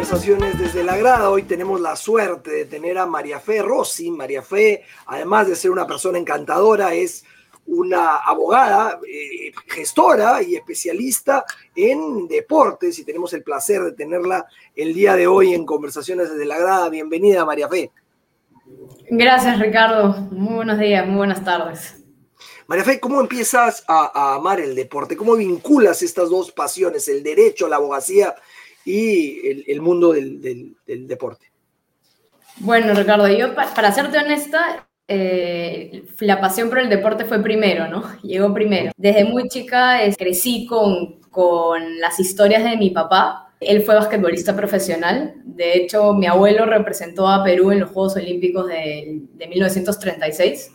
Conversaciones desde la Grada, hoy tenemos la suerte de tener a María Fe Rossi. María Fe, además de ser una persona encantadora, es una abogada, eh, gestora y especialista en deportes y tenemos el placer de tenerla el día de hoy en Conversaciones desde la Grada. Bienvenida, María Fe. Gracias, Ricardo. Muy buenos días, muy buenas tardes. María Fe, ¿cómo empiezas a, a amar el deporte? ¿Cómo vinculas estas dos pasiones, el derecho, la abogacía y el, el mundo del, del, del, deporte? Bueno, Ricardo, yo pa para serte honesta, eh, la pasión por el deporte fue primero, ¿no? Llegó primero. Desde muy chica crecí con, con las historias de mi papá. Él fue basquetbolista profesional. De hecho, mi abuelo representó a Perú en los Juegos Olímpicos de, de 1936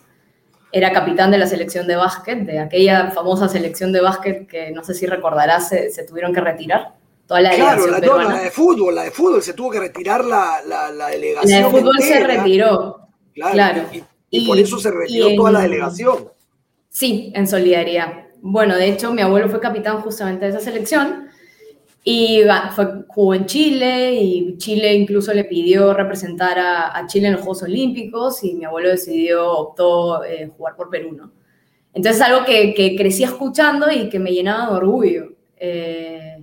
era capitán de la selección de básquet, de aquella famosa selección de básquet que no sé si recordarás, se, se tuvieron que retirar. Toda la claro, la, no, la, de fútbol, la de fútbol, se tuvo que retirar la, la, la delegación. La de fútbol entera. se retiró. Claro. claro. Y, y, y, por eso se retiró en, toda la delegación. Sí, en solidaridad. Bueno, de hecho, mi abuelo fue capitán justamente de esa selección y fue, jugó en Chile y Chile incluso le pidió representar a, a Chile en los Juegos Olímpicos y mi abuelo decidió, optó eh, jugar por Perú, ¿no? Entonces algo que, que, crecí escuchando y que me llenaba de orgullo. Eh,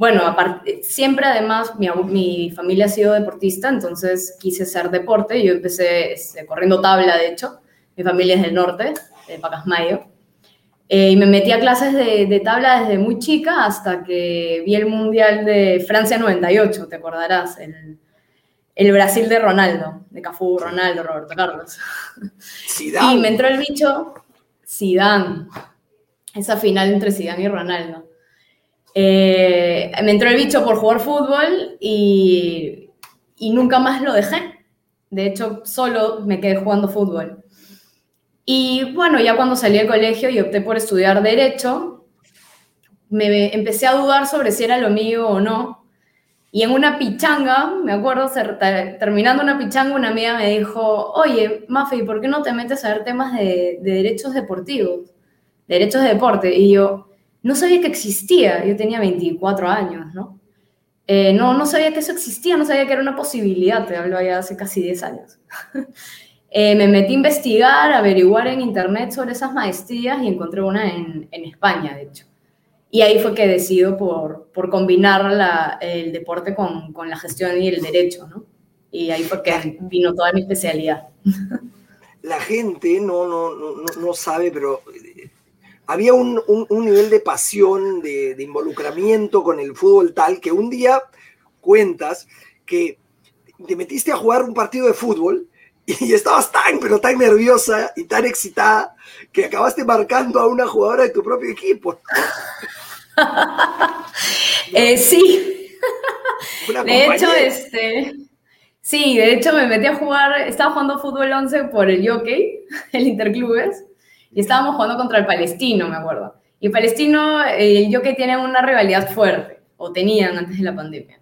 bueno, aparte, siempre además mi, mi, familia ha sido deportista, entonces quise hacer deporte. Yo empecé este, corriendo tabla, de hecho. Mi familia es del norte, de Pacasmayo. Eh, y me metí a clases de, de, tabla desde muy chica hasta que vi el Mundial de Francia 98, te acordarás, el, el Brasil de Ronaldo, de Cafú, Ronaldo, Roberto Carlos. Zidane. Y me entró el bicho Zidane, esa final entre Zidane y Ronaldo. Eh, me entró el bicho por jugar fútbol y, y nunca más lo dejé. De hecho, solo me quedé jugando fútbol. Y bueno, ya cuando salí del colegio y opté por estudiar Derecho, me empecé a dudar sobre si era lo mío o no. Y en una pichanga, me acuerdo, terminando una pichanga, una amiga me dijo, oye, Mafe, ¿por qué no te metes a ver temas de, de derechos deportivos? Derechos de deporte. Y yo, no sabía que existía. Yo tenía 24 años, ¿no? Eh, no, no sabía que eso existía, no sabía que era una posibilidad. Te hablo ya hace casi 10 años. Eh, me metí a investigar, averiguar en internet sobre esas maestrías y encontré una en, en España, de hecho. Y ahí fue que decido por, por combinar el deporte con, con, la gestión y el derecho, ¿no? Y ahí fue que vino toda mi especialidad. La gente no, no, no, no sabe, pero había un, un, un nivel de pasión, de, de involucramiento con el fútbol tal que un día cuentas que te metiste a jugar un partido de fútbol y estabas tan, pero tan nerviosa y tan excitada que acabaste marcando a una jugadora de tu propio equipo. eh, sí. de hecho, este. Sí, de hecho me metí a jugar, estaba jugando fútbol 11 por el Jockey, el Interclubes, y estábamos jugando contra el Palestino, me acuerdo. Y el Palestino y el Jockey tienen una rivalidad fuerte, o tenían antes de la pandemia.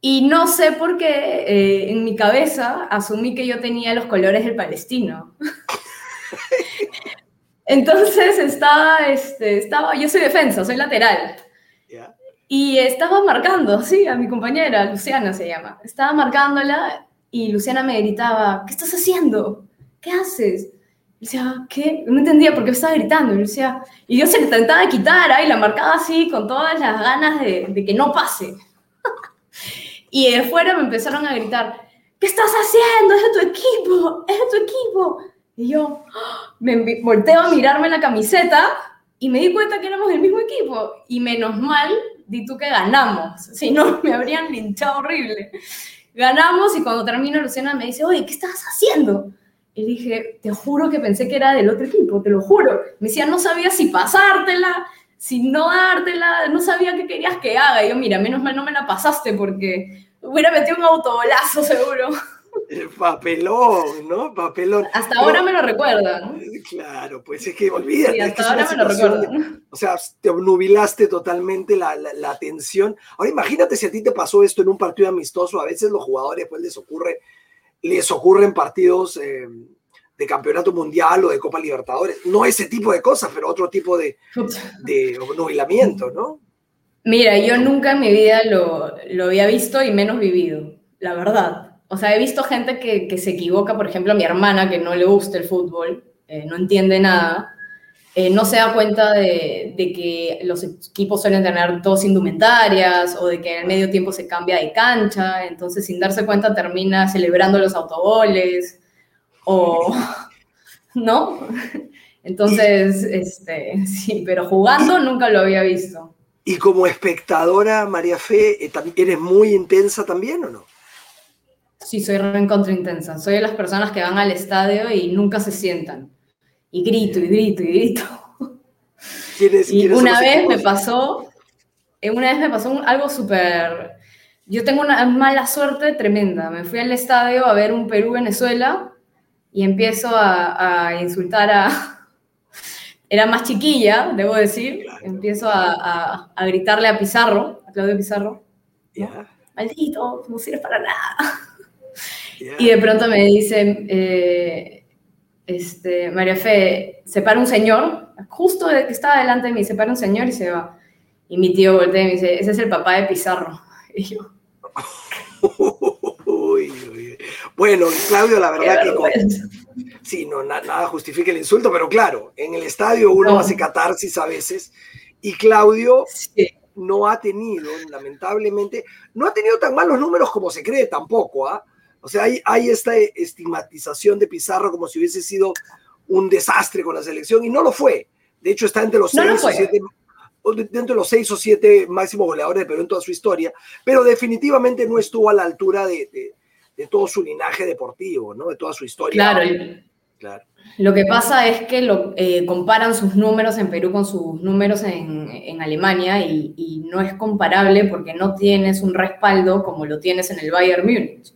Y no sé por qué eh, en mi cabeza asumí que yo tenía los colores del palestino. Entonces estaba, este, estaba, yo soy defensa, soy lateral. Yeah. Y estaba marcando, sí, a mi compañera, Luciana se llama. Estaba marcándola y Luciana me gritaba, ¿qué estás haciendo? ¿Qué haces? Y decía, ¿qué? No entendía por qué estaba gritando. Y, decía, y yo se le intentaba quitar, y la marcaba así, con todas las ganas de, de que no pase. Y de fuera me empezaron a gritar, ¿qué estás haciendo? Es de tu equipo, es de tu equipo. Y yo me volteo a mirarme la camiseta y me di cuenta que éramos del mismo equipo. Y menos mal, di tú que ganamos. Si no, me habrían linchado horrible. Ganamos y cuando termino, Luciana me dice, oye, ¿qué estás haciendo? Y dije, te juro que pensé que era del otro equipo, te lo juro. Me decía, no sabía si pasártela, sin no dártela, no sabía qué querías que haga. Y yo, mira, menos mal no me la pasaste porque hubiera metido un autobolazo seguro. El papelón, ¿no? Papelón. Hasta ahora me lo recuerdan. Claro, pues es que olvídate. Sí, es hasta que es ahora una me lo recuerdan. O sea, te obnubilaste totalmente la, la- la atención. Ahora imagínate si a ti te pasó esto en un partido amistoso. A veces los jugadores pues les ocurre, les ocurren partidos eh, de campeonato mundial o de Copa Libertadores. No ese tipo de cosas, pero otro tipo de, de obnubilamiento, ¿no? Mira, yo nunca en mi vida lo, lo había visto y menos vivido, la verdad. O sea, he visto gente que, se equivoca, por ejemplo, mi hermana, que no le gusta el fútbol, eh, no entiende nada, eh, no se da cuenta de, de que los equipos suelen tener dos indumentarias o de que en el medio tiempo se cambia de cancha, entonces sin darse cuenta termina celebrando los autogoles o... ¿No? Entonces, este, sí, pero jugando nunca lo había visto. Y como espectadora, María Fe, eh, ¿eres muy intensa también o no? Sí, soy re contra intensa. Soy de las personas que van al estadio y nunca se sientan. Y grito, y grito, y grito. ¿Quiénes- Y son una vez me pasó, eh, una vez me pasó algo súper... Yo tengo una mala suerte tremenda. Me fui al estadio a ver un Perú-Venezuela y empiezo a, a insultar a... Era más chiquilla, debo decir. Empiezo a, a- a gritarle a Pizarro, a Claudio Pizarro. Ya, Maldito, no sirves para nada. Y de pronto me dice, eh, este, María Fe, se para un señor, justo que estaba delante de mí, se para un señor y se va. Y mi tío voltea y me dice, ese es el papá de Pizarro. Y yo, Uy, uy, uy. Bueno, Claudio, la verdad que con- sí, no, na- nada justifica el insulto, pero claro, en el estadio uno No. hace catarsis a veces y Claudio Sí. no ha tenido, lamentablemente, no ha tenido tan malos números como se cree tampoco, ¿ah? O sea, hay, hay esta estigmatización de Pizarro como si hubiese sido un desastre con la selección y no lo fue. De hecho, está entre los No seis o siete los seis o máximos goleadores de Perú en toda su historia, pero definitivamente no estuvo a la altura de, de- de todo su linaje deportivo, ¿no? De toda su historia. Claro, Claro. Lo que pasa es que lo, eh, comparan sus números en Perú con sus números en, en Alemania y, y no es comparable porque no tienes un respaldo como lo tienes en el Bayern Múnich.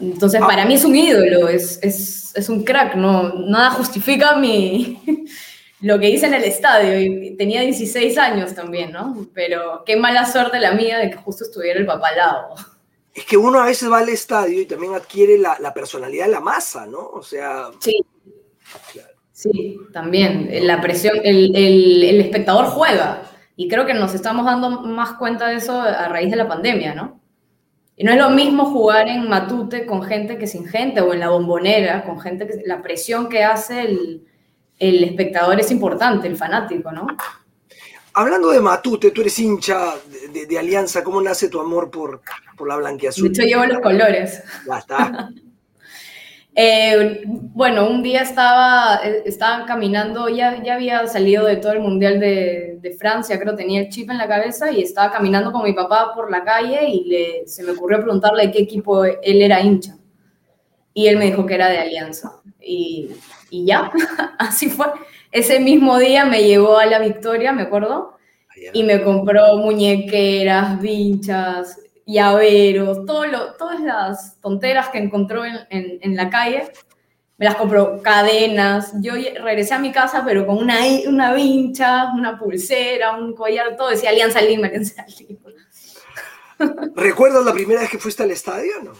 Entonces, Ah. para mí es un ídolo, es, es, es un crack, no, nada justifica mi, lo que hice en el estadio. Y tenía 16 años también, ¿no? Pero qué mala suerte la mía de que justo estuviera el papá al lado. Es que uno a veces va al estadio y también adquiere la, la personalidad de la masa, ¿no? O sea, Sí. Sí, también. La presión, el, el, el espectador juega. Y creo que nos estamos dando más cuenta de eso a raíz de la pandemia, ¿no? Y no es lo mismo jugar en Matute con gente que sin gente, o en la bombonera con gente que... La presión que hace el, el espectador es importante, el fanático, ¿no? hablando de Matute, tú eres hincha de, de- de Alianza, ¿cómo nace tu amor por, por la De blanquiazul? hecho, llevo los colores. Ya está. Eh, bueno, un día estaba, eh, estaba caminando, ya, ya había salido de todo el Mundial de, de Francia, creo tenía el chip en la cabeza y estaba caminando con mi papá por la calle y le, se me ocurrió preguntarle de qué equipo él era hincha. Y él me dijo que era de Alianza. Y, y ya, así fue. Ese mismo día me llevó a la Victoria, me acuerdo, y me compró muñequeras, vinchas, llaveros, todo lo, todas las tonteras que encontró en, en- en la calle. Me las compró, cadenas. Yo regresé a mi casa, pero con una, una vincha, una pulsera, un collar, todo decía Alianza Lima, Alianza Lima. ¿Recuerdas la primera vez que fuiste al estadio? No.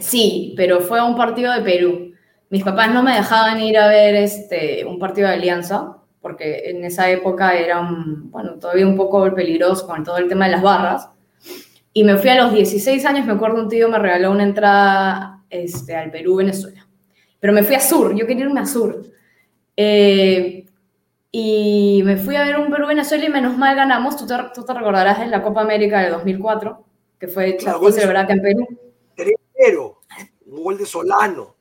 Sí, pero fue a un partido de Perú. Mis papás no me dejaban ir a ver este, un partido de Alianza, porque en esa época era bueno, todavía un poco peligroso con todo el tema de las barras. Y me fui a los 16 años, me acuerdo un tío me regaló una entrada este, al Perú-Venezuela. Pero me fui a Sur, yo quería irme a Sur. Eh, y me fui a ver un Perú-Venezuela y menos mal ganamos. Tú te, tú te recordarás de la Copa América de 2004, que fue, Claro, fue celebrada en Perú. Pero, un gol de Solano.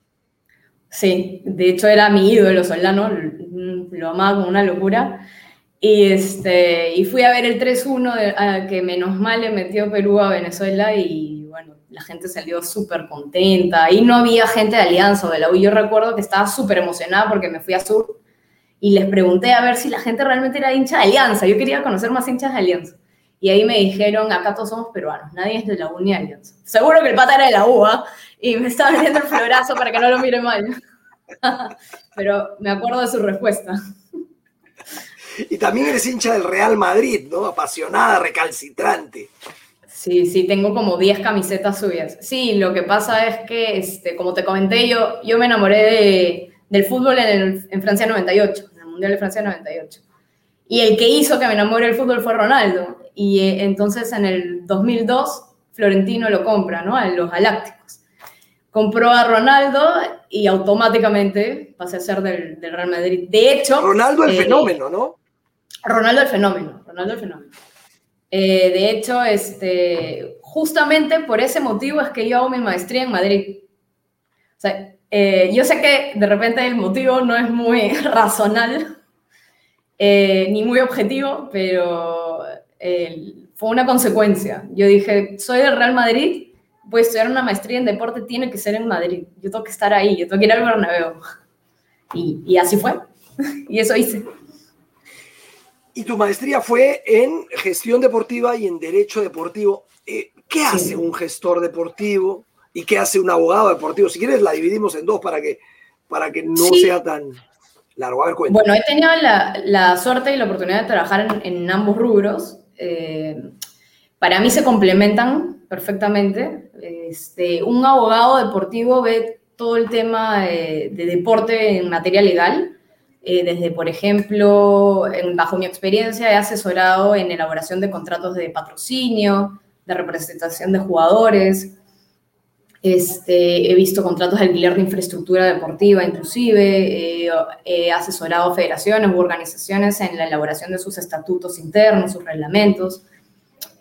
Sí, de hecho era mi ídolo Solano, lo amaba con una locura. Y, este, y fui a ver el 3-1 de- a que menos mal le metió Perú a Venezuela y bueno, la gente salió súper contenta. Y no había gente de Alianza o de la U. Yo recuerdo que estaba súper emocionada porque me fui a Sur y les pregunté a ver si la gente realmente era hincha de Alianza. Yo quería conocer más hinchas de Alianza. Y ahí me dijeron, acá todos somos peruanos, nadie es de la Uni Alianza. Seguro que el pata era de la UA y me estaba vendiendo el florazo para que no lo mire mal. Pero me acuerdo de su respuesta. Y también eres hincha del Real Madrid, ¿no? Apasionada, recalcitrante. Sí, sí, tengo como 10 camisetas suyas. Sí, lo que pasa es que, este, como te comenté, yo, yo me enamoré de, del fútbol en, en, Francia 98, en el Mundial de Francia 98. Y el que hizo que me enamore del fútbol fue Ronaldo. Y eh, entonces en el 2002 Florentino lo compra, ¿no? A los Galácticos. Compró a Ronaldo y automáticamente pasé a ser del, del Real Madrid. De hecho... Ronaldo el eh, fenómeno, ¿no? Ronaldo el fenómeno, Ronaldo el fenómeno. Eh, de hecho, este, justamente por ese motivo es que yo hago mi maestría en Madrid. Eh, yo sé que de repente el motivo no es muy razonal eh, ni muy objetivo, pero fue una consecuencia. Yo dije, soy del Real Madrid, voy a estudiar una maestría en deporte, tiene que ser en Madrid. Yo tengo que estar ahí, yo tengo que ir al Bernabéu. Y, y así fue. y eso hice. Y tu maestría fue en gestión deportiva y en derecho deportivo. Eh, ¿Qué hace un gestor deportivo y qué hace un abogado deportivo? Si quieres, la dividimos en dos para que, para que no sea tan largo. A ver, cuenta. Bueno, he tenido la, la, suerte y la oportunidad de trabajar en, en ambos rubros. Eh, para mí se complementan perfectamente. Este, un abogado deportivo ve todo el tema de, de deporte en materia legal eh, desde, por ejemplo, bajo mi experiencia, he asesorado en elaboración de contratos de patrocinio, de representación de jugadores. Este, he visto contratos de alquiler de infraestructura deportiva, inclusive. he asesorado federaciones u organizaciones en la elaboración de sus estatutos internos, sus reglamentos.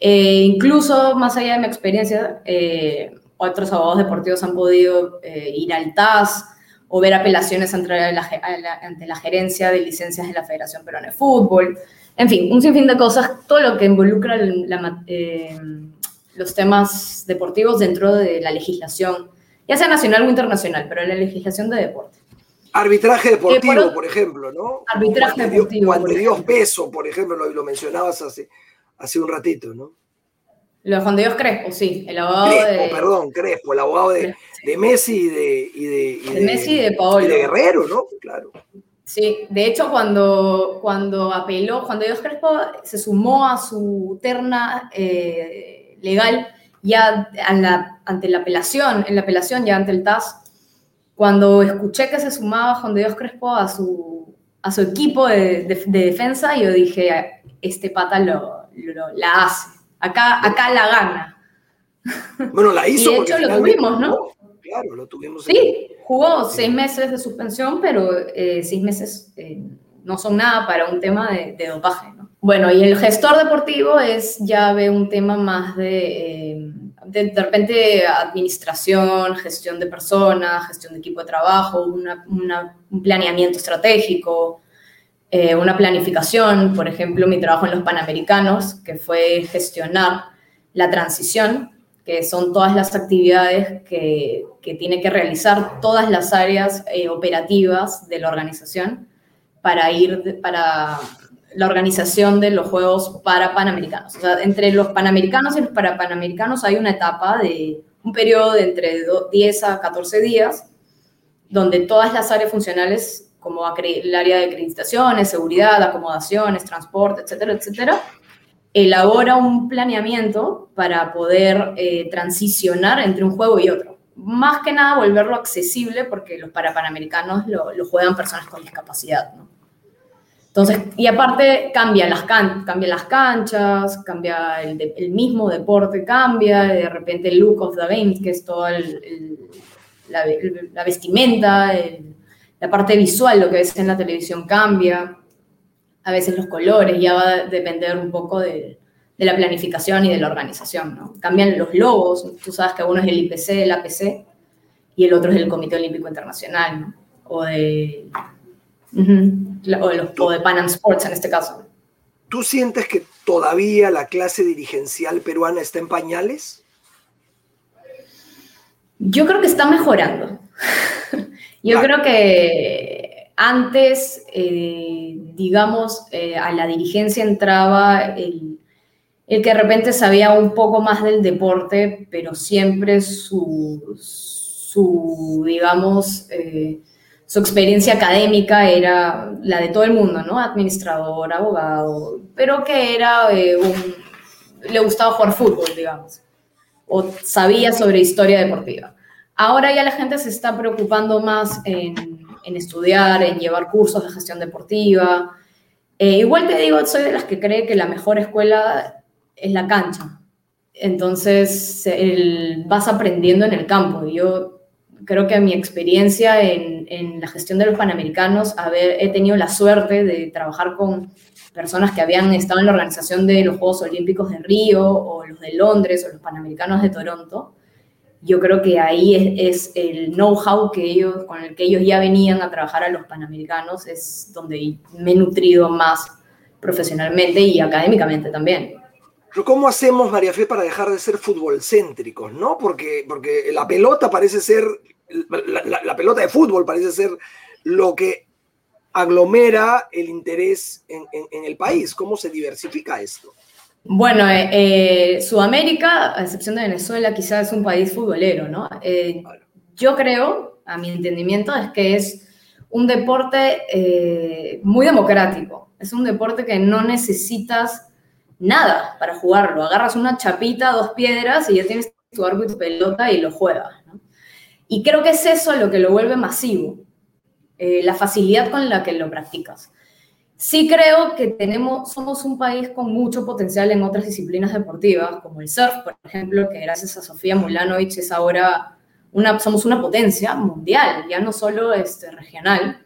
Eh, incluso, más allá de mi experiencia, eh, otros abogados deportivos han podido ir al TAS, o ver apelaciones ante la, ante la gerencia de licencias de la Federación Peruana de Fútbol. En fin, un sinfín de cosas, todo lo que involucra eh, los temas deportivos dentro de la legislación, ya sea nacional o internacional, pero la legislación de deporte. Arbitraje deportivo, por, ejemplo, ¿no? Arbitraje deportivo. Juan de Dios Peso, por ejemplo, lo, lo mencionabas hace, hace un ratito, ¿no? Lo de Juan Dios Crespo, sí, el abogado de... perdón, Crespo, el abogado de, Messi y de, y de, Messi y de Paolo. Y de Guerrero, ¿no? Claro. Sí, de hecho cuando, cuando apeló, Juan de Dios Crespo se sumó a su terna eh, legal ya ante la apelación, en la apelación ya ante el TAS, cuando escuché que se sumaba Juan de Dios Crespo a su, a su equipo de, defensa, yo dije, este pata lo, la hace Acá, acá la gana. Bueno, la hizo. Y de hecho lo tuvimos, ¿no? Claro, lo tuvimos. Sí, jugó seis meses de suspensión, pero eh, seis meses eh, no son nada para un tema de, dopaje, ¿no? Bueno, y el gestor deportivo es ya ve un tema más de, eh, de, de, repente administración, gestión de personas, gestión de equipo de trabajo, una, una, un planeamiento estratégico, eh, una planificación, por ejemplo, mi trabajo en los Panamericanos, que fue gestionar la transición, que son todas las actividades que, que tiene que realizar todas las áreas eh, operativas de la organización para ir para la organización de los Juegos para Panamericanos. O sea, entre los Panamericanos y los para Panamericanos hay una etapa de un periodo de entre 10 a 14 días, donde todas las áreas funcionales como el área de acreditaciones, seguridad, acomodaciones, transporte, etcétera, etcétera, elabora un planeamiento para poder eh, transicionar entre un juego y otro. Más que nada volverlo accesible porque los parapanamericanos lo, lo juegan personas con discapacidad, ¿no? Entonces, y aparte cambia las, can cambia las canchas, cambia el, el, mismo deporte, cambia, de repente el look of the game, que es toda la, la, vestimenta, el, la parte visual, lo que ves en la televisión cambia, a veces los colores, ya va a depender un poco de, de la planificación y de la organización, ¿no? Cambian los logos, tú sabes que uno es el IPC, el APC, y el otro es el Comité Olímpico Internacional, ¿no? O de, uh -huh, o, de los, o de Pan Am Sports en este caso. ¿Tú sientes que todavía la clase dirigencial peruana está en pañales? Yo creo que está mejorando. Yo creo que antes, eh, digamos, eh, a la dirigencia entraba el, el que de repente sabía un poco más del deporte, pero siempre su, su digamos, eh, su experiencia académica era la de todo el mundo, ¿no? Administrador, abogado, pero que era eh, un... le gustaba jugar fútbol, digamos, o sabía sobre historia deportiva. Ahora ya la gente se está preocupando más en, en estudiar, en llevar cursos de gestión deportiva. Eh, igual te digo, soy de las que cree que la mejor escuela es la cancha. Entonces, vas aprendiendo en el campo. Yo creo que mi experiencia en, en, la gestión de los Panamericanos, haber, he tenido la suerte de trabajar con personas que habían estado en la organización de los Juegos Olímpicos de Río o los de Londres o los Panamericanos de Toronto. Yo creo que ahí es, el know-how que ellos, con el que ellos ya venían a trabajar a los Panamericanos, es donde me he nutrido más profesionalmente y académicamente también. ¿cómo hacemos, María Fe, para dejar de ser fútbol céntricos? ¿no? Porque, porque la pelota parece ser, la, pelota de fútbol parece ser lo que aglomera el interés en, el país. ¿Cómo se diversifica esto? Bueno, eh, eh, Sudamérica, a excepción de Venezuela, quizás es un país futbolero, ¿no? Eh, yo creo, a mi entendimiento, es que es un deporte muy democrático. Es un deporte que no necesitas nada para jugarlo. Agarras una chapita, dos piedras y ya tienes tu arco y tu pelota y lo juegas. Y creo que es eso lo que lo vuelve masivo, eh, la facilidad con la que lo practicas. Sí creo que tenemos, somos un país con mucho potencial en otras disciplinas deportivas, como el surf, por ejemplo, que gracias a Sofía Mulanovich es ahora una, somos una potencia mundial, ya no solo este, regional.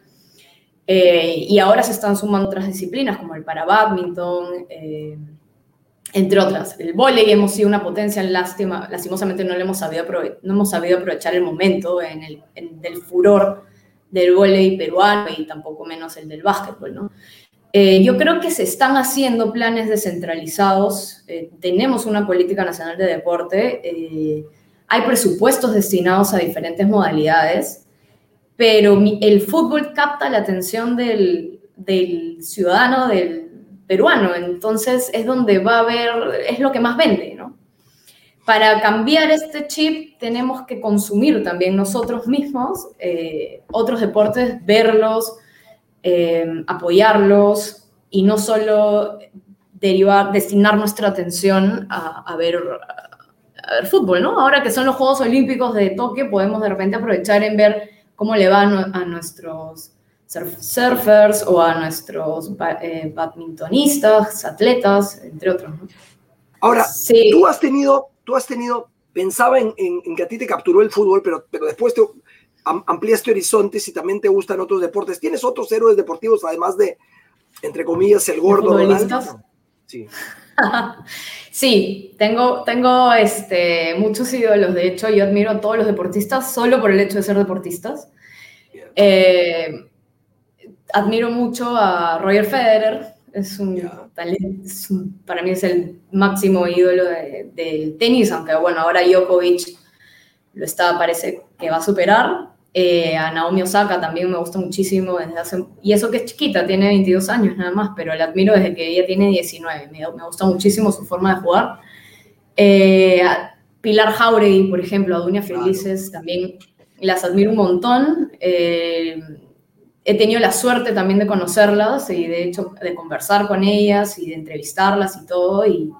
Eh, y ahora se están sumando otras disciplinas, como el para badminton, eh, entre otras. El volei hemos sido una potencia, lástima, lastimosamente no, le hemos sabido no hemos sabido aprovechar el momento en el, del furor del volei peruano y tampoco menos el del básquetbol, ¿no? Eh, yo creo que se están haciendo planes descentralizados, eh, tenemos una política nacional de deporte, eh, hay presupuestos destinados a diferentes modalidades, pero el fútbol capta la atención del, del ciudadano, del, peruano, entonces es donde va a haber, es lo que más vende, ¿no? Para cambiar este chip tenemos que consumir también nosotros mismos eh, otros deportes, verlos, eh, apoyarlos y no solo derivar, destinar nuestra atención a, ver, a ver fútbol, ¿no? Ahora que son los Juegos Olímpicos de Tokio, podemos de repente aprovechar en ver cómo le van a nuestros surfers o a nuestros eh, badmintonistas, atletas, entre otros. Ahora, tú has tenido, tú has tenido, pensaba en, que a ti te capturó el fútbol, pero, pero después te ampliaste horizontes y también te gustan otros deportes. ¿Tienes otros héroes deportivos además de, entre comillas, el gordo? Sí. sí, tengo, tengo este, muchos ídolos. De hecho, yo admiro a todos los deportistas solo por el hecho de ser deportistas. Eh, admiro mucho a Roger Federer, es un talento, para mí es el máximo ídolo del tenis, aunque bueno, ahora Djokovic lo está, parece que va a superar. Eh, a Naomi Osaka también me gusta muchísimo desde hace, y eso que es chiquita, tiene 22 años nada más, pero la admiro desde que ella tiene 19, me, me gusta muchísimo su forma de jugar. Eh, Pilar Jauregui, por ejemplo, a Dunia Felices, también las admiro un montón. Eh, he tenido la suerte también de conocerlas y de hecho de conversar con ellas y de entrevistarlas y todo. Y,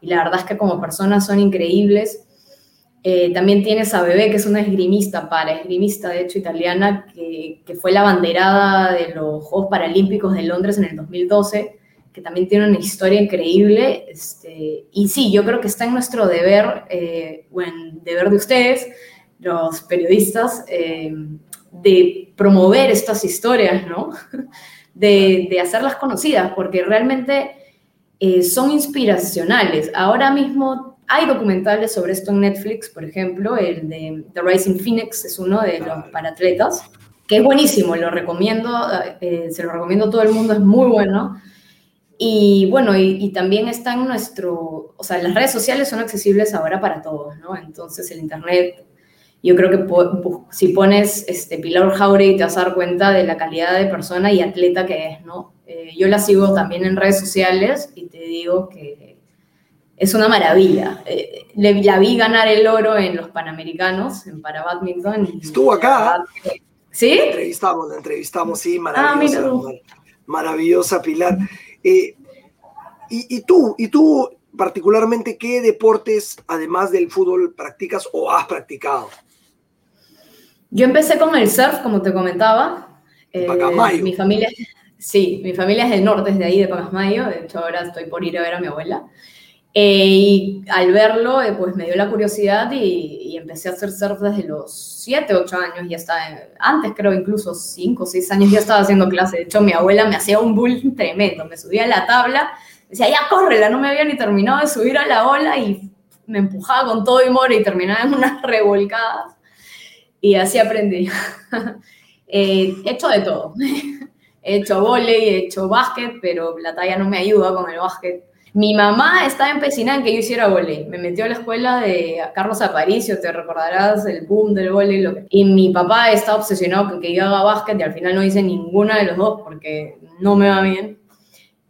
la verdad es que como personas son increíbles. Eh, también tienes a Bebé, que es una esgrimista, para esgrimista de hecho italiana, que, que, fue la banderada de los Juegos Paralímpicos de Londres en el 2012, que también tiene una historia increíble. Este, y sí, yo creo que está en nuestro deber, eh, o en deber de ustedes, los periodistas, eh, de promover estas historias, ¿no? De, hacerlas conocidas, porque realmente eh, son inspiracionales. Ahora mismo hay documentales sobre esto en Netflix, por ejemplo, el de The Rising Phoenix es uno de los paratletas, que es buenísimo, lo recomiendo, eh, se lo recomiendo a todo el mundo, es muy bueno. Y bueno, y, y, también está en nuestro, o sea, las redes sociales son accesibles ahora para todos, ¿no? Entonces el Internet yo creo que si pones este, Pilar Jauregui te vas a dar cuenta de la calidad de persona y atleta que es, ¿no? Eh, yo la sigo también en redes sociales y te digo que, es una maravilla. Eh, la vi ganar el oro en los Panamericanos, en para badminton. Estuvo acá. ¿Sí? La entrevistamos, la entrevistamos, sí, ah, maravillosa. maravillosa Pilar. Eh, y, y, tú, y tú particularmente, ¿qué deportes, además del fútbol, practicas o has practicado? Yo empecé con el surf, como te comentaba. Eh, mi familia, sí, mi familia es del norte, es de ahí, de Pacasmayo. De hecho, ahora estoy por ir a ver a mi abuela. Eh, y al verlo, eh, pues me dio la curiosidad y, empecé a hacer surf desde los 7, 8 años. Ya está, antes creo incluso 5, 6 años ya estaba haciendo clase. De hecho, mi abuela me hacía un bull tremendo. Me subía a la tabla decía, ya córrela, no me había ni terminado de subir a la ola y me empujaba con todo y more y terminaba en unas revolcadas. Y así aprendí. Eh, he hecho de todo. he hecho volei, he hecho básquet, pero la talla no me ayuda con el básquet. Mi mamá estaba empecinada en que yo hiciera volei. Me metió a la escuela de Carlos Aparicio, te recordarás el boom del volei. Y mi papá está obsesionado con que yo haga básquet y al final no hice ninguna de los dos porque no me va bien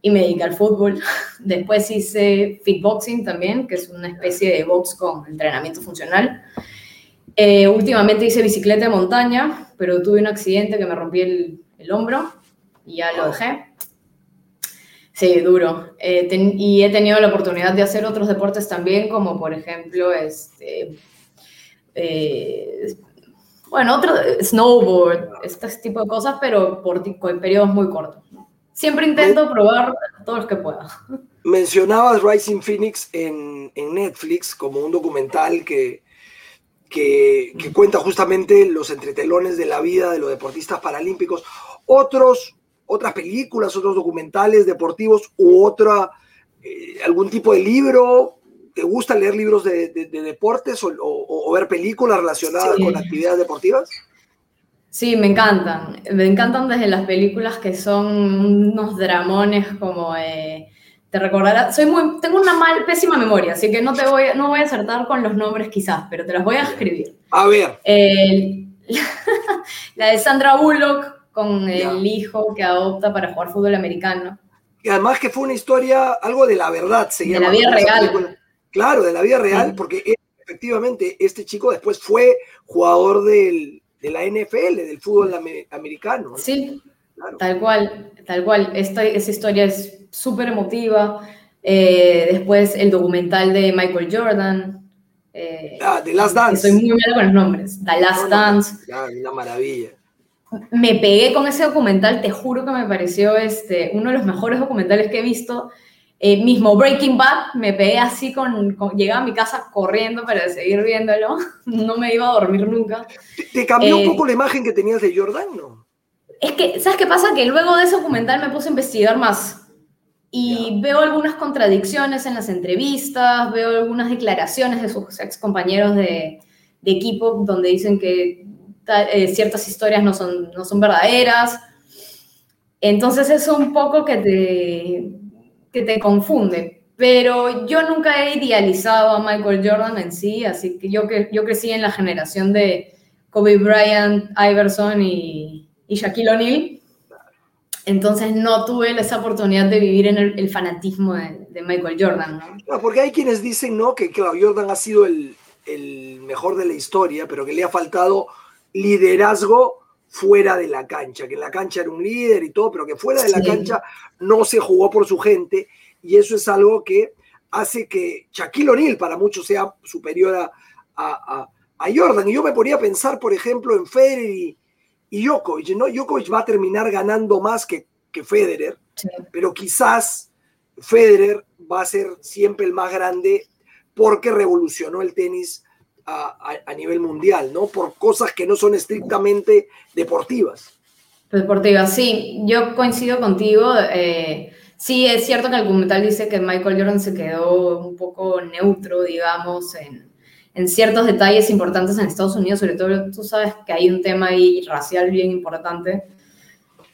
y me dediqué al fútbol. Después hice fitboxing también, que es una especie de box con entrenamiento funcional. Eh, últimamente hice bicicleta de montaña, pero tuve un accidente que me rompí el, el hombro y ya lo dejé. Sí, duro. Eh, y he tenido la oportunidad de hacer otros deportes también, como por ejemplo, este, eh, bueno, otro, snowboard, este tipo de cosas, pero por, por periodos muy cortos. Siempre intento probar todos los que pueda. Mencionabas Rising Phoenix en, en Netflix como un documental que, que, cuenta justamente los entretelones de la vida de los deportistas paralímpicos. Otros, otras películas, otros documentales deportivos u otra, eh, algún tipo de libro. ¿Te gusta leer libros de, deportes o, ver películas relacionadas con actividades deportivas? Sí, me encantan. Me encantan desde las películas que son unos dramones como... Eh, te recordarás, soy muy, tengo una mal, pésima memoria, así que no te voy, no voy a acertar con los nombres quizás, pero te las voy a escribir. A ver. la de Sandra Bullock con el hijo que adopta para jugar fútbol americano. Y además que fue una historia, algo de la verdad, se De la vida real. Claro, de la vida real, porque efectivamente este chico después fue jugador del, de la NFL, del fútbol americano. Sí, tal cual, tal cual. Esta, esa historia es súper emotiva. Eh, después el documental de Michael Jordan. Eh, ah, The Last Dance. Estoy muy mal con los nombres. The Last Dance. una maravilla. Me pegué con ese documental, te juro que me pareció este, uno de los mejores documentales que he visto. Eh, mismo Breaking Bad, me pegué así con, Llegaba a mi casa corriendo para seguir viéndolo. No me iba a dormir nunca. ¿Te, cambió un eh, poco la imagen que tenías de Jordan, no? Es que, ¿sabes qué pasa? Que luego de ese documental me puse a investigar más. Y veo algunas contradicciones en las entrevistas, veo algunas declaraciones de sus ex compañeros de, de equipo donde dicen que eh, ciertas historias no son, no son verdaderas. Entonces es un poco que te, que te confunde. Pero yo nunca he idealizado a Michael Jordan en sí, así que yo, que, yo crecí en la generación de Kobe Bryant, Iverson y, y Shaquille O'Neal. Entonces no tuve esa oportunidad de vivir en el, fanatismo de, Michael Jordan. ¿no? porque hay quienes dicen ¿no? que Jordan ha sido el, el mejor de la historia, pero que le ha faltado liderazgo fuera de la cancha, que en la cancha era un líder y todo, pero que fuera de la cancha no se jugó por su gente y eso es algo que hace que Shaquille O'Neal para muchos sea superior a, a, Jordan. Y yo me ponía a pensar, por ejemplo, en Federer y, y Djokovic, ¿no? Djokovic va a terminar ganando más que, que Federer, pero quizás Federer va a ser siempre el más grande porque revolucionó el tenis a, nivel mundial, ¿no? Por cosas que no son estrictamente deportivas. Deportivas, sí, yo coincido contigo. Eh, sí, es cierto que el documental dice que Michael Jordan se quedó un poco neutro, digamos, en, en ciertos detalles importantes en Estados Unidos, sobre todo tú sabes que hay un tema ahí racial bien importante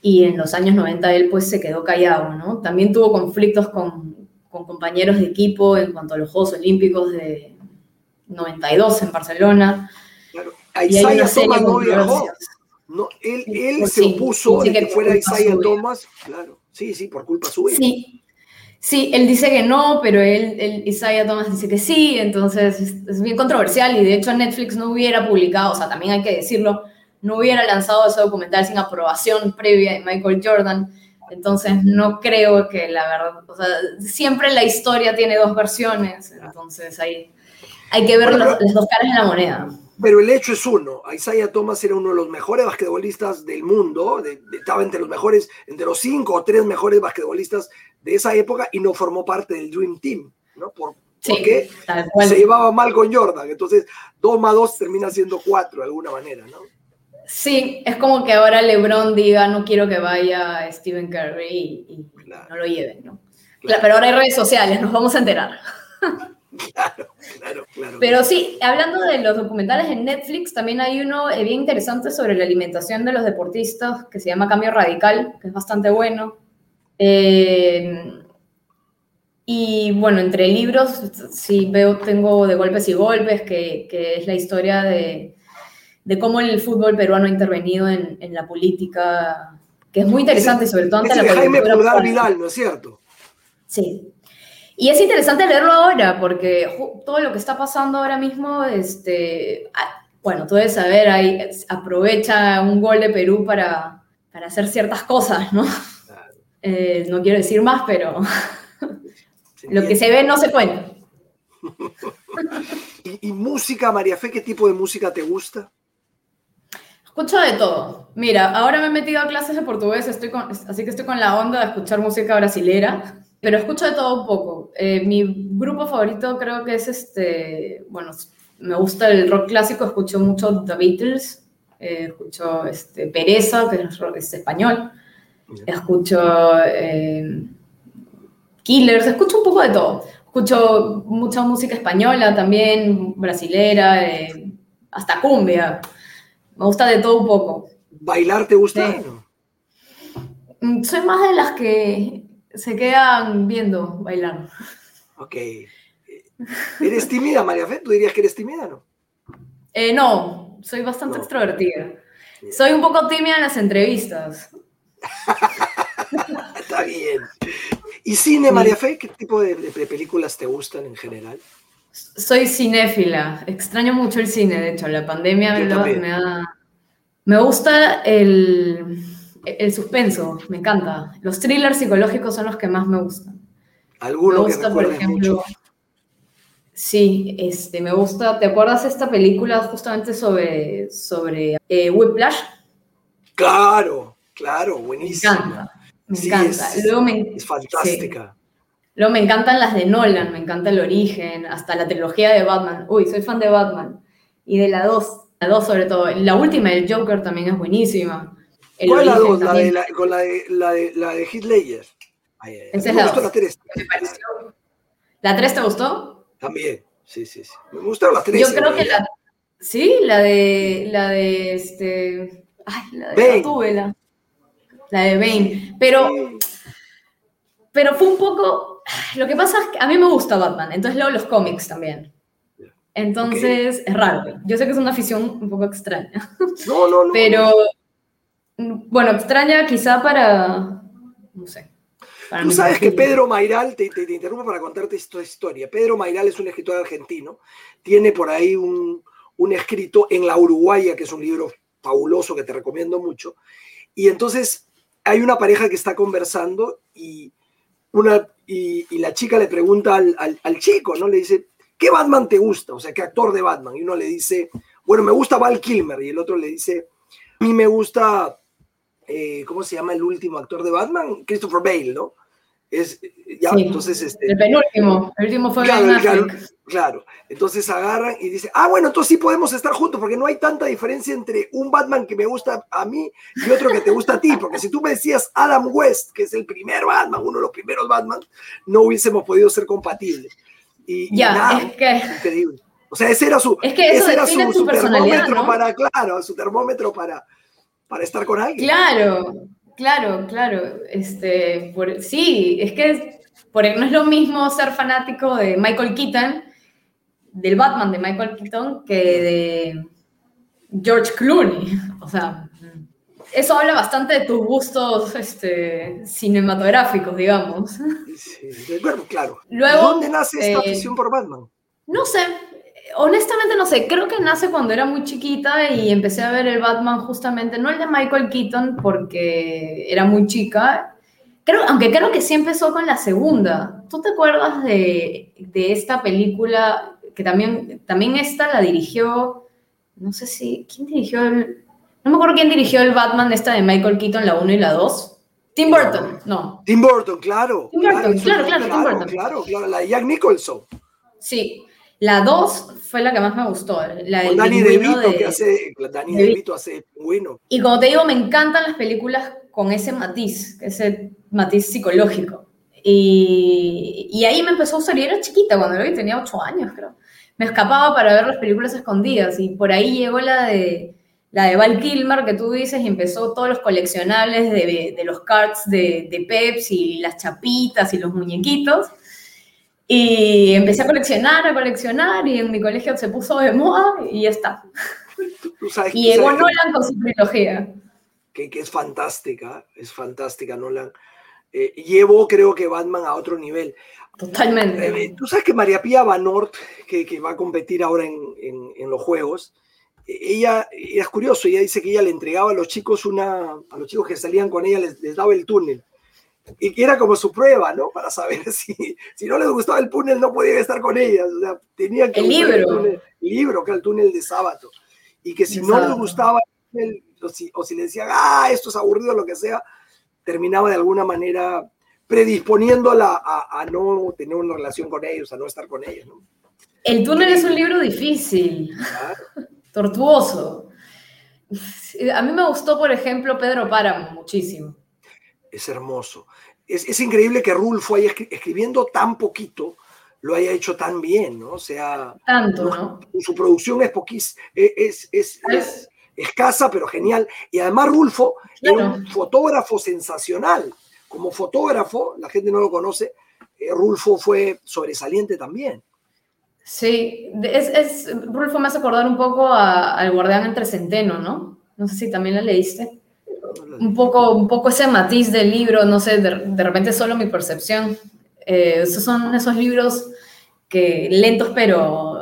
y en los años 90 él pues se quedó callado, ¿no? También tuvo conflictos con, con compañeros de equipo en cuanto a los Juegos Olímpicos de, 92 en Barcelona. Claro. Isaiah Thomas no viajó. No, él, él se opuso de que, fuera Isaiah Thomas, claro. Sí, sí, por culpa suya. Sí. Sí, él dice que no, pero él, Isaiah Thomas dice que sí, entonces es, bien controversial y de hecho Netflix no hubiera publicado, o sea, también hay que decirlo, no hubiera lanzado ese documental sin aprobación previa de Michael Jordan, entonces no creo que la verdad, o sea, siempre la historia tiene dos versiones, entonces hay, hay que ver las dos caras de la moneda. Pero el hecho es uno, Isaiah Thomas era uno de los mejores basquetbolistas del mundo, estaba entre los mejores, entre los cinco o tres mejores basquetbolistas de esa época y no formó parte del Dream Team, ¿no? Por, porque se llevaba mal con Jordan, entonces dos más dos termina siendo cuatro de alguna manera, ¿no? Sí, es como que ahora LeBron diga no quiero que vaya Stephen Curry y, no lo lleven, ¿no? Pero ahora hay redes sociales, nos vamos a enterar. Claro, claro, claro. Pero sí, hablando de los documentales en Netflix, también hay uno eh, bien interesante sobre la alimentación de los deportistas que se llama Cambio Radical, que es bastante bueno. Eh, y bueno, entre libros, sí veo, tengo De Golpes y Golpes, que, que es la historia de, de, cómo el fútbol peruano ha intervenido en, en la política, que es muy interesante, sobre todo ante la Jaime Pulgar Vidal, ¿no es cierto? Sí, y es interesante leerlo ahora, porque todo lo que está pasando ahora mismo, este, bueno, tú debes saber, ahí aprovecha un gol de Perú para, para hacer ciertas cosas, ¿no? Eh, no quiero decir más, pero lo que se ve no se cuenta. ¿Y, música, María Fe, qué tipo de música te gusta? Escucho de todo. Mira, ahora me he metido a clases de portugués, estoy así que estoy con la onda de escuchar música brasilera pero escucho de todo un poco. Eh, mi grupo favorito creo que es este, bueno, me gusta el rock clásico, escucho mucho The Beatles, eh, escucho este, Pereza, que es, rock, español, escucho eh, Killers, escucho un poco de todo. Escucho mucha música española también, brasilera, hasta cumbia. Me gusta de todo un poco. ¿Bailar te gusta? Mm, soy más de las que se quedan viendo bailar. Ok. ¿Eres tímida, María Fe? ¿Tú dirías que eres tímida, no? Eh, no, soy bastante extrovertida. Soy un poco tímida en las entrevistas. Está bien. ¿Y cine, María Fe? ¿Qué tipo de, películas te gustan en general? Soy cinéfila. Extraño mucho el cine, de hecho. La pandemia me, me, da... me gusta el el suspenso, me encanta. Los thrillers psicológicos son los que más me gustan. ¿Alguno me gusta, por ejemplo, Sí, este, me gusta. ¿Te acuerdas esta película justamente sobre, sobre eh, Whiplash? Claro, claro, buenísima. Me encanta, me encanta. Es, Luego me, es fantástica. Luego me encantan las de Nolan, me encanta el origen, hasta la trilogía de Batman. Uy, soy fan de Batman. Y de la 2, la 2 sobre todo. La última, el Joker, también es buenísima. ¿Cuál es la dos? La de, la, con la de, la de, la de Ledger. Esa es la, gustó la 3. ¿La 3 te gustó? También, sí, sí, sí. Me gustaron las 3. Yo creo que la... Sí, la de... La de este... Ay, la de Gatúbela. La de Bane. Pero... Pero fue un poco... Lo que pasa es que a mí me gusta Batman, entonces leo los cómics también. Entonces, es raro. Yo sé que es una afición un poco extraña. No, no, no. Pero, bueno, extraña quizá para, no sé. Tú sabes que Pedro Mairal, te, te, interrumpo para contarte esta historia. Pedro Mairal es un escritor argentino, tiene por ahí un, un escrito en La Uruguaya, que es un libro fabuloso que te recomiendo mucho. Y entonces hay una pareja que está conversando y, una, y, la chica le pregunta al, al, al, chico, ¿no? Le dice, ¿qué Batman te gusta? O sea, ¿qué actor de Batman? Y uno le dice, bueno, me gusta Val Kilmer. Y el otro le dice, a mí me gusta eh, ¿cómo se llama el último actor de Batman? Christopher Bale, ¿no? Es, ya, entonces, este, el penúltimo, el último fue claro, claro, claro, entonces agarran y dicen, ah, bueno, entonces sí podemos estar juntos, porque no hay tanta diferencia entre un Batman que me gusta a mí y otro que te gusta a ti, porque si tú me decías Adam West, que es el primer Batman, uno de los primeros Batman, no hubiésemos podido ser compatibles. Y, ya, nada, es que... increíble. O sea, ese era su, es que ese era su, su termómetro para, claro, su termómetro para, para estar con alguien. Claro, claro, claro. Este, sí, es que por, no es lo mismo ser fanático de Michael Keaton, del Batman de Michael Keaton, que de George Clooney. O sea. eso habla bastante de tus gustos este, cinematográficos, digamos. Sí, bueno, claro. Luego, ¿Dónde nace esta eh, afición por Batman? No sé, honestamente no sé, creo que nace cuando era muy chiquita y empecé a ver el Batman justamente, no el de Michael Keaton porque era muy chica, creo, aunque creo que sí empezó con la segunda. ¿Tú te acuerdas de, de esta película que también, también esta la dirigió, no sé si, ¿quién dirigió el, no me acuerdo quién dirigió el Batman esta de Michael Keaton, la 1 y la 2? Tim Burton, no. Tim Burton, claro. Tim Burton, eso- claro, claro, Tim claro, Burton. claro, claro, la de Jack Nicholson. Sí, la 2 fue la que más me gustó, la del DeVito, de- que hace, de- bueno. Y como te digo, me encantan las películas con ese matiz, ese matiz psicológico. Y, y ahí me empezó a usar, y era chiquita cuando lo vi, tenía 8 años creo. Me escapaba para ver las películas escondidas y por ahí llegó la de, la de Val Kilmer que tú dices y empezó todos los coleccionables de, de los cards de, de Pepsi y las chapitas y los muñequitos. Y empecé a coleccionar, a coleccionar y en mi colegio se puso de moda y ya está. Tú, sabes, Y llegó que- Nolan con su trilogía. que, que es fantástica, es fantástica Nolan. Eh, llevó, creo que Batman a otro nivel. Totalmente. Eh, Tú sabes que María Pía Vanort, que, que va a competir ahora en, en- en los Juegos, eh, ella, es curioso, ella dice que ella le entregaba a los chicos una, a los chicos que salían con ella, les, les daba el túnel. Y que era como su prueba, ¿no? Para saber si, si no les gustaba el túnel, no podían estar con ellas. O sea, tenían que El libro. túnel- el libro, que era el túnel de sábado. Y que si De no les sábado. gustaba el túnel, o si, o si le decían, ah, esto es aburrido, lo que sea, terminaba de alguna manera predisponiéndola a, a no tener una relación con ellos, a no estar con ellos. ¿no? El túnel es un libro difícil, Claro. tortuoso. A mí me gustó, por ejemplo, Pedro Páramo muchísimo. Es hermoso. Es, es increíble que Rulfo escri- escribiendo tan poquito, lo haya hecho tan bien, ¿no? O sea, Tanto, ¿no? su producción es poquís, es, es, es escasa, pero genial. Y además Rulfo Claro. era un fotógrafo sensacional. Como fotógrafo, la gente no lo conoce, eh, Rulfo fue sobresaliente también. Sí, es, es, Rulfo me hace acordar un poco al Guardián entre Centeno, ¿no? No sé si también la leíste. Un poco, un poco ese matiz del libro, no sé, de, de repente solo mi percepción. Eh, esos son esos libros que lentos, pero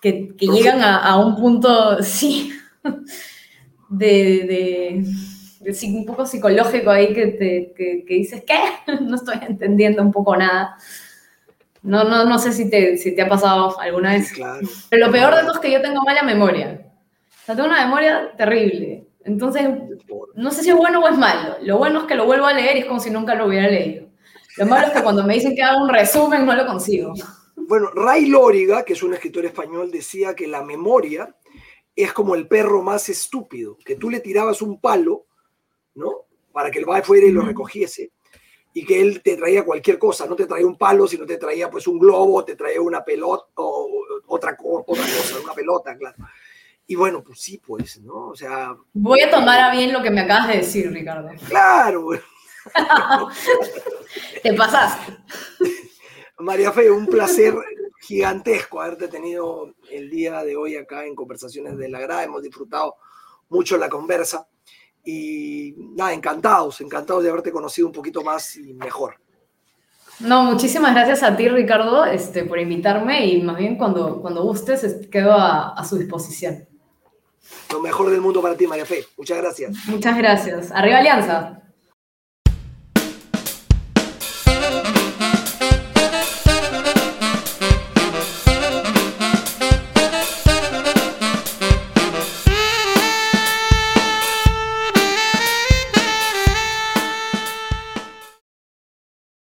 que, que llegan a, a un punto, sí, de, de- un poco psicológico ahí que, te, que, que dices, ¿qué? No estoy entendiendo un poco nada. No, no, no sé si te, si te ha pasado alguna vez. Claro. Pero lo peor de todo es que yo tengo mala memoria. O sea, tengo una memoria terrible. Entonces, no sé si es bueno o es malo. Lo bueno es que lo vuelvo a leer y es como si nunca lo hubiera leído. Lo malo es que cuando me dicen que haga un resumen no lo consigo. Bueno, Ray Lóriga, que es un escritor español, decía que la memoria es como el perro más estúpido, que tú le tirabas un palo, ¿no? Para que el va fuera y lo recogiese, y que él te traía cualquier cosa, no te traía un palo, sino te traía pues un globo, te traía una pelota, o otra, otra cosa, una pelota, claro. Y bueno, pues sí, pues, ¿no? O sea, Voy a tomar a bien lo que me acabas de decir, Ricardo. claro, Te pasaste. María Fe, un placer gigantesco haberte tenido el día de hoy acá en Conversaciones de la Grada. Hemos disfrutado mucho la conversa y nada, encantados, encantados de haberte conocido un poquito más y mejor. No, muchísimas gracias a ti, Ricardo, este, por invitarme y más bien cuando, cuando gustes quedo a, a su disposición. Lo mejor del mundo para ti, María Fe. Muchas gracias. Muchas gracias. Arriba Alianza.